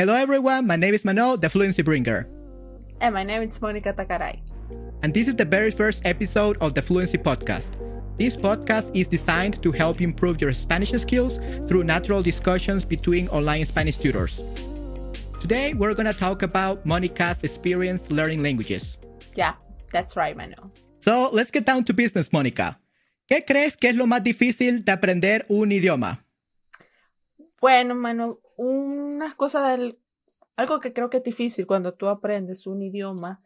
Hello everyone, my name is Manuel, the Fluency Bringer. And my name is Monica Takaray. And this is the very first episode of the Fluency Podcast. This podcast is designed to help improve your Spanish skills through natural discussions between online Spanish tutors. Today, we're going to talk about Monica's experience learning languages. Yeah, that's right, Manuel. So, let's get down to business, Monica. ¿Qué crees que es lo más difícil de aprender un idioma? Bueno, Manuel, una cosa del, algo que creo que es difícil cuando tú aprendes un idioma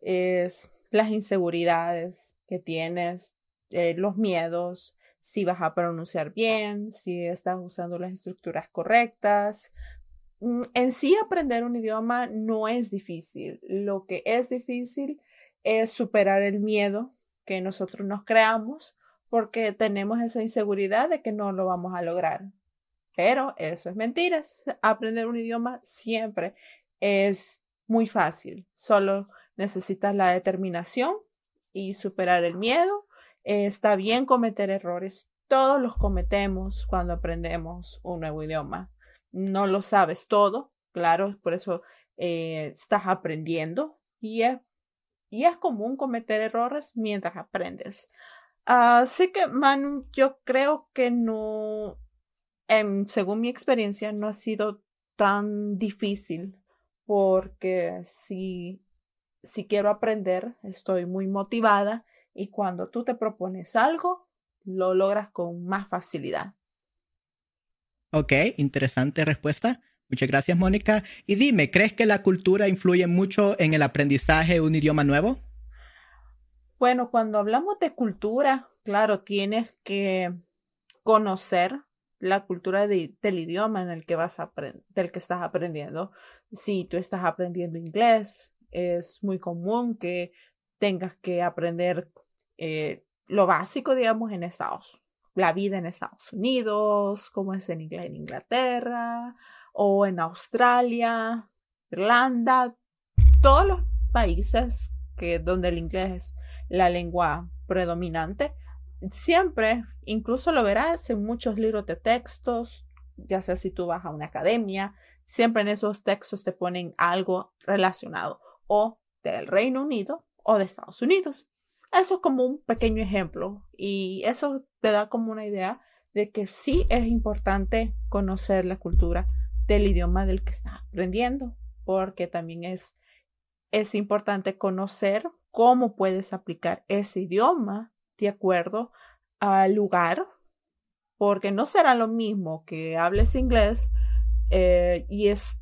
es las inseguridades que tienes, eh, los miedos, si vas a pronunciar bien, si estás usando las estructuras correctas. Mm, en sí aprender un idioma no es difícil. Lo que es difícil es superar el miedo que nosotros nos creamos porque tenemos esa inseguridad de que no lo vamos a lograr. Pero eso es mentira. Aprender un idioma siempre es muy fácil. Solo necesitas la determinación y superar el miedo. está bien cometer errores. Todos los cometemos cuando aprendemos un nuevo idioma. No lo sabes todo, claro, por eso eh, estás aprendiendo y es, y es común cometer errores mientras aprendes. Así que, man, yo creo que no, según mi experiencia, no ha sido tan difícil porque si, si quiero aprender, estoy muy motivada y cuando tú te propones algo, lo logras con más facilidad. Ok, interesante respuesta. Muchas gracias, Mónica. Y dime, ¿crees que la cultura influye mucho en el aprendizaje de un idioma nuevo? Bueno, cuando hablamos de cultura, claro, tienes que conocer la cultura del idioma en el que vas a del que estás aprendiendo. Si tú estás aprendiendo inglés, es muy común que tengas que aprender eh, lo básico, digamos, en Estados la vida en Estados Unidos, como es en, en Inglaterra o en Australia, Irlanda, todos los países que donde el inglés es la lengua predominante, siempre, incluso lo verás en muchos libros de textos, ya sea si tú vas a una academia, siempre en esos textos te ponen algo relacionado o del Reino Unido o de Estados Unidos. Eso es como un pequeño ejemplo y eso te da como una idea de que sí es importante conocer la cultura del idioma del que estás aprendiendo, porque también es, es importante conocer cómo puedes aplicar ese idioma de acuerdo al lugar, porque no será lo mismo que hables inglés eh, y es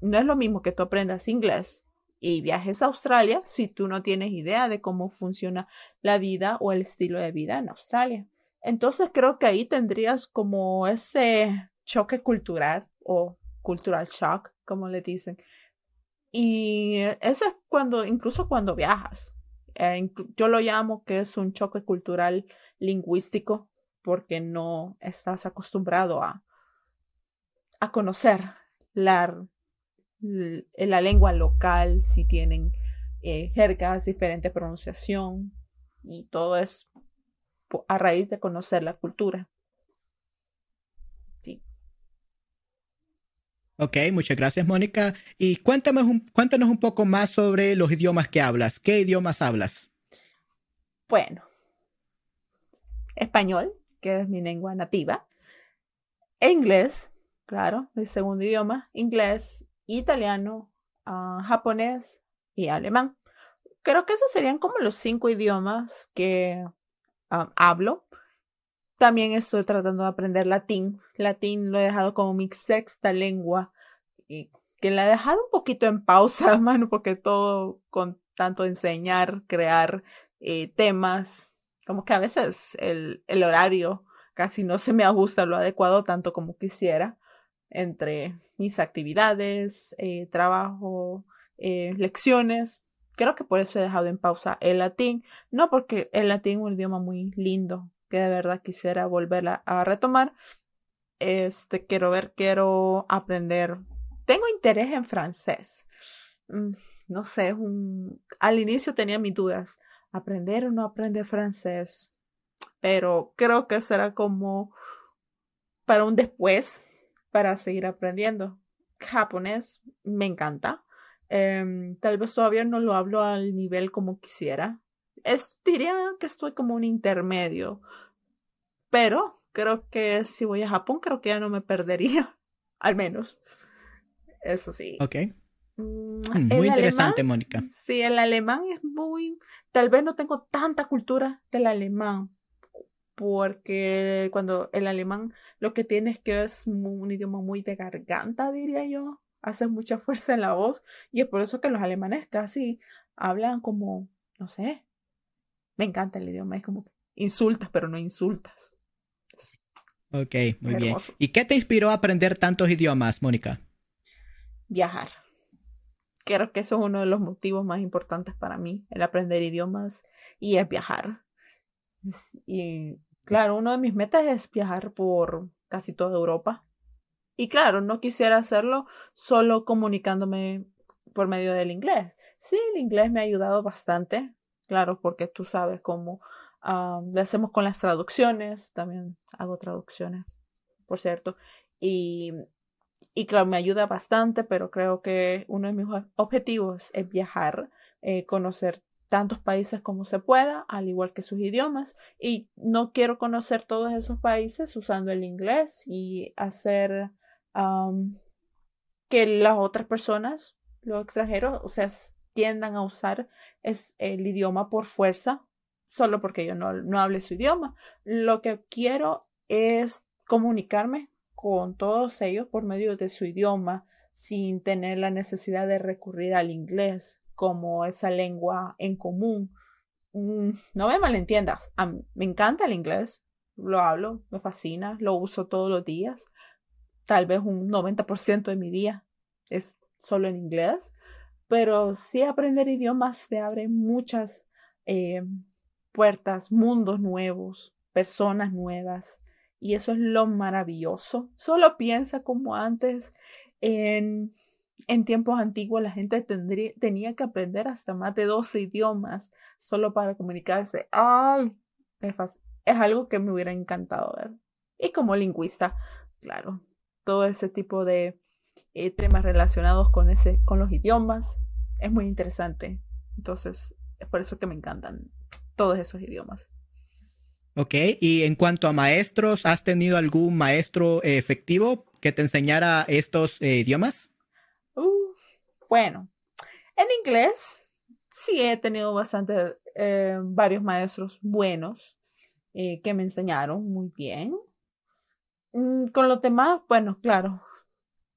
no es lo mismo que tú aprendas inglés y viajes a Australia si tú no tienes idea de cómo funciona la vida o el estilo de vida en Australia. Entonces creo que ahí tendrías como ese choque cultural o cultural shock, como le dicen. Y eso es cuando, incluso cuando viajas. Eh, yo lo llamo que es un choque cultural lingüístico porque no estás acostumbrado a, a conocer la, la lengua local, si tienen eh, jergas, diferente pronunciación y todo es a raíz de conocer la cultura. Ok, muchas gracias, Mónica. Y cuéntame cuéntanos un poco más sobre los idiomas que hablas. ¿Qué idiomas hablas? Bueno, español, que es mi lengua nativa. Inglés, claro, mi segundo idioma. Inglés, italiano, ah, japonés y alemán. Creo que esos serían como los cinco idiomas que ah, hablo. También estoy tratando de aprender latín. Latín lo he dejado como mi sexta lengua que la he dejado un poquito en pausa, mano, porque todo con tanto enseñar, crear eh, temas, como que a veces el, el horario casi no se me ajusta lo adecuado tanto como quisiera entre mis actividades, eh, trabajo, eh, lecciones. Creo que por eso he dejado en pausa el latín, no porque el latín es un idioma muy lindo, que de verdad quisiera volver a, retomar. Este, quiero ver, quiero aprender. Tengo interés en francés. Mm, no sé, al inicio tenía mis dudas. ¿Aprender o no aprender francés? Pero creo que será como para un después, para seguir aprendiendo. japonés me encanta. Em, tal vez todavía no lo hablo al nivel como quisiera. Diría que estoy como un intermedio. Pero creo que si voy a Japón, creo que ya no me perdería. Al menos. Eso sí. Ok. Mm, mm, muy interesante, Mónica. Sí, el alemán es muy. Tal vez no tengo tanta cultura del alemán, porque cuando el alemán lo que tiene es que es un idioma muy de garganta, diría yo. Hace mucha fuerza en la voz y es por eso que los alemanes casi hablan como, no sé, me encanta el idioma, es como insultas, pero no insultas. Ok, muy bien. ¿Y qué te inspiró a aprender tantos idiomas, Mónica? Viajar creo que eso es uno de los motivos más importantes para mí, el aprender idiomas y es viajar. Y claro, uno de mis metas es viajar por casi toda Europa. Y claro, no quisiera hacerlo solo comunicándome por medio del inglés. Sí, el inglés me ha ayudado bastante, claro, porque tú sabes cómo ah, le hacemos con las traducciones, también hago traducciones, por cierto, y y claro, me ayuda bastante, pero creo que uno de mis objetivos es viajar, eh, conocer tantos países como se pueda, al igual que sus idiomas. Y no quiero conocer todos esos países usando el inglés y hacer que las otras personas, los extranjeros, o sea, tiendan a usar el idioma por fuerza, solo porque yo no, no hable su idioma. Lo que quiero es comunicarme con todos ellos por medio de su idioma sin tener la necesidad de recurrir al inglés como esa lengua en común. Mm, no me malentiendas, me encanta el inglés, lo hablo, me fascina, lo uso todos los días. Tal vez un 90% de mi día es solo en inglés, pero sí aprender idiomas te abre muchas eh, puertas, mundos nuevos, personas nuevas. Y eso es lo maravilloso. Solo piensa como antes en, tiempos antiguos la gente tendría, tenía que aprender hasta más de 12 idiomas solo para comunicarse. ¡Ay! Es, es algo que me hubiera encantado ver. Y como lingüista, claro, todo ese tipo de eh, temas relacionados con, ese, con los idiomas es muy interesante. Entonces, es por eso que me encantan todos esos idiomas. Ok, y en cuanto a maestros, ¿has tenido algún maestro efectivo que te enseñara estos eh, idiomas? Bueno, en inglés sí he tenido bastante, eh, varios maestros buenos eh, que me enseñaron muy bien. Mm, con los demás, bueno, claro,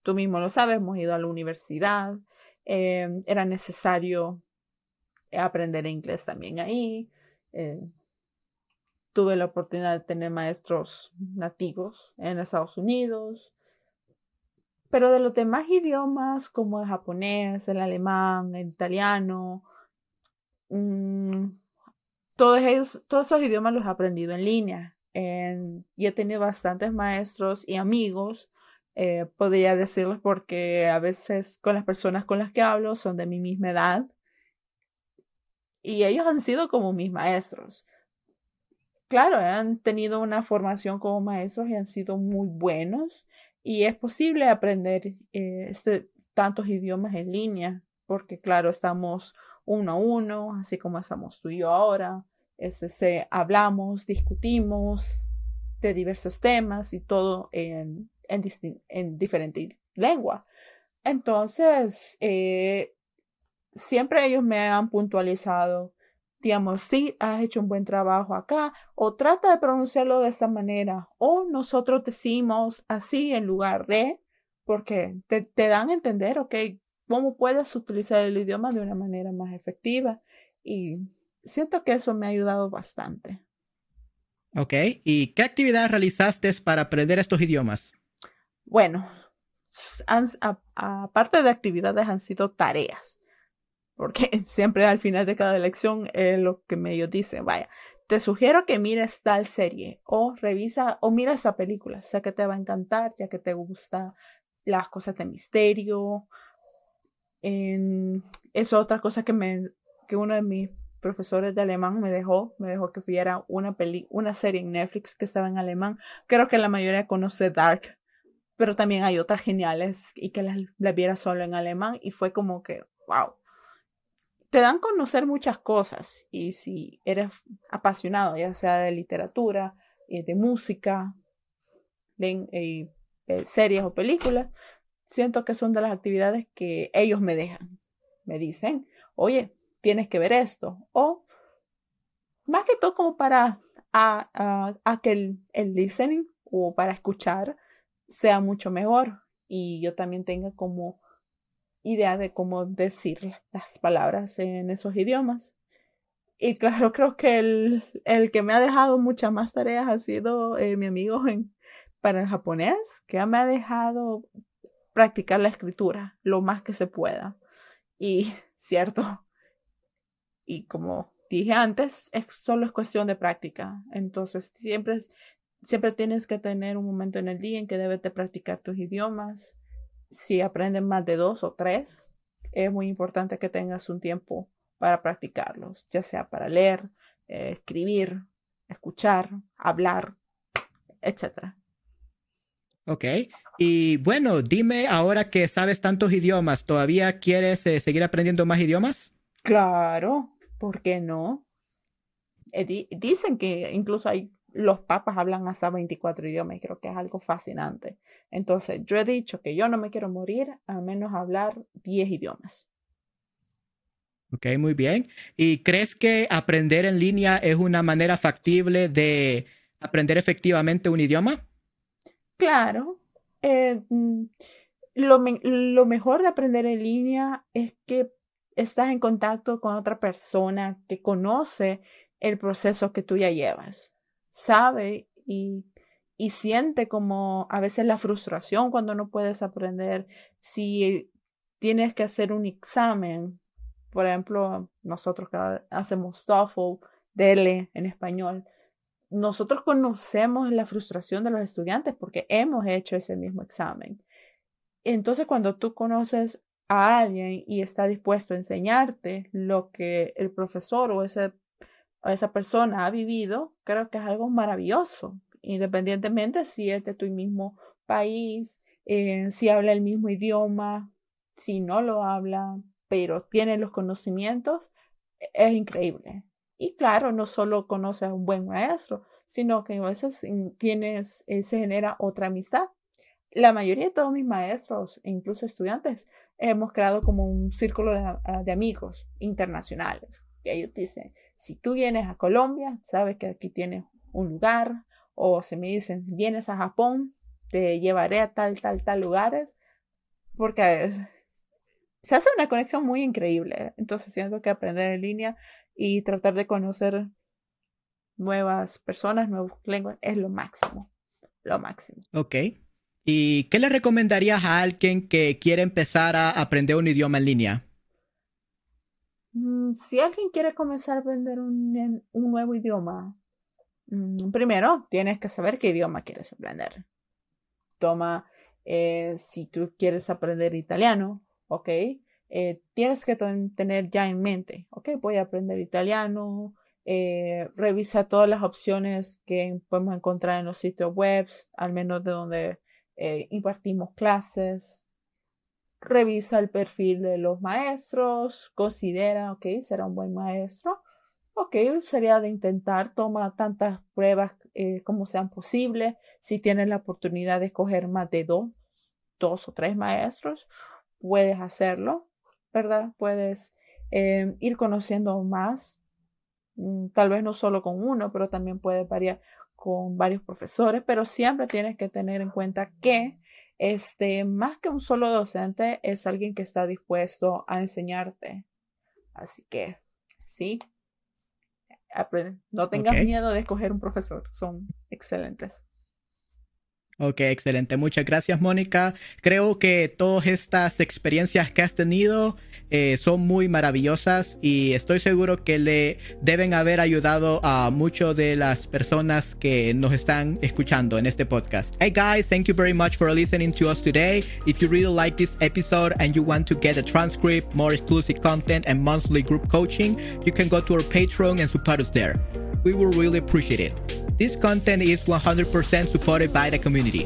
tú mismo lo sabes, hemos ido a la universidad, era necesario aprender inglés también ahí tuve la oportunidad de tener maestros nativos en Estados Unidos, pero de los demás idiomas como el japonés, el alemán, el italiano, mm, todos, esos idiomas los he aprendido en línea y he tenido bastantes maestros y amigos. Eh, podría decirles porque a veces con las personas con las que hablo son de mi misma edad y ellos han sido como mis maestros claro, han tenido una formación como maestros y han sido muy buenos y es posible aprender eh, este, tantos idiomas en línea porque claro, estamos uno a uno, así como estamos tú y yo ahora, este, se, hablamos, discutimos de diversos temas y todo en, en, en diferente lengua. Entonces, eh, siempre ellos me han puntualizado digamos, sí, has hecho un buen trabajo acá, o trata de pronunciarlo de esta manera, o nosotros decimos así en lugar de, porque te, dan a entender, ok, cómo puedes utilizar el idioma de una manera más efectiva. Y siento que eso me ha ayudado bastante. Ok, ¿y qué actividades realizaste para aprender estos idiomas? Bueno, aparte de actividades han sido tareas porque siempre al final de cada lección es lo que ellos dicen, vaya, te sugiero que mires tal serie o revisa o mira esa película, sé que te va a encantar ya que te gusta las cosas de misterio. es otra cosa que me que uno de mis profesores de alemán me dejó, me dejó que viera una peli, una serie en Netflix que estaba en alemán. Creo que la mayoría conoce Dark, pero también hay otras geniales y que las, las viera solo en alemán y fue como que, wow. Te dan a conocer muchas cosas y si eres apasionado, ya sea de literatura, eh, de música, de, eh, series o películas, siento que son de las actividades que ellos me dejan. Me dicen, oye, tienes que ver esto. O más que todo como para a, a, que el, el listening o para escuchar sea mucho mejor y yo también tenga como idea de cómo decir las palabras en esos idiomas. Y claro, creo que el, el que me ha dejado muchas más tareas ha sido eh, mi amigo en, para el japonés, que me ha dejado practicar la escritura lo más que se pueda. Y cierto, y como dije antes, es, solo es cuestión de práctica. Entonces, siempre, siempre tienes que tener un momento en el día en que debes de practicar tus idiomas. Si aprendes más de dos o tres, es muy importante que tengas un tiempo para practicarlos, ya sea para leer, eh, escribir, escuchar, hablar, etc. Ok, y bueno, dime ahora que sabes tantos idiomas, ¿todavía quieres eh, seguir aprendiendo más idiomas? Claro, ¿por qué no? Eh, dicen que incluso hay los papas hablan hasta 24 idiomas y creo que es algo fascinante. Entonces, yo he dicho que yo no me quiero morir al menos hablar 10 idiomas. Ok, muy bien. ¿Y crees que aprender en línea es una manera factible de aprender efectivamente un idioma? Claro. Eh, mm, lo, lo mejor de aprender en línea es que estás en contacto con otra persona que conoce el proceso que tú ya llevas, sabe y, y siente como a veces la frustración cuando no puedes aprender. Si tienes que hacer un examen, por ejemplo, nosotros hacemos TOEFL, DELE en español, nosotros conocemos la frustración de los estudiantes porque hemos hecho ese mismo examen. Entonces, cuando tú conoces a alguien y está dispuesto a enseñarte lo que el profesor o, ese, o esa persona ha vivido, creo que es algo maravilloso, independientemente si es de tu mismo país, eh, si habla el mismo idioma, si no lo habla, pero tiene los conocimientos, es increíble. Y claro, no solo conoces a un buen maestro, sino que a veces tienes, eh, se genera otra amistad. La mayoría de todos mis maestros, e incluso estudiantes, hemos creado como un círculo de, ah, de amigos internacionales. Que ellos dicen, si tú vienes a Colombia, sabes que aquí tienes un lugar, o se me dicen, vienes a Japón, te llevaré a tal, tal, tal lugares, porque se hace una conexión muy increíble. Entonces siento que aprender en línea y tratar de conocer nuevas personas, nuevas lenguas, es lo máximo. Lo máximo. Ok. ¿Y qué le recomendarías a alguien que quiere empezar a aprender un idioma en línea? Mm, si alguien quiere comenzar a aprender un, nuevo idioma, mm, primero tienes que saber qué idioma quieres aprender. Toma, eh, si tú quieres aprender italiano, ok, eh, tienes que tener ya en mente, ok, voy a aprender italiano, eh, revisa todas las opciones que podemos encontrar en los sitios web, al menos de donde impartimos clases. Revisa el perfil de los maestros, considera, ok, será un buen maestro. Ok, sería de intentar tomar tantas pruebas como sean posibles. Si tienes la oportunidad de escoger más de dos, dos o tres maestros, puedes hacerlo. ¿verdad? Puedes eh, ir conociendo más, mm, tal vez no solo con uno, pero también puedes variar con varios profesores, pero siempre tienes que tener en cuenta que este, más que un solo docente, es alguien que está dispuesto a enseñarte. Así que, sí, no tengas miedo de escoger un profesor, son excelentes. Ok, excelente. Muchas gracias, Mónica. Creo que todas estas experiencias que has tenido eh, son muy maravillosas y estoy seguro que le deben haber ayudado a muchas de las personas que nos están escuchando en este podcast. Hey guys, thank you very much for listening to us today. If you really like this episode and you want to get a transcript, more exclusive content, and monthly group coaching, you can go to our Patreon and support us there. We will really appreciate it. This content is 100% supported by the community.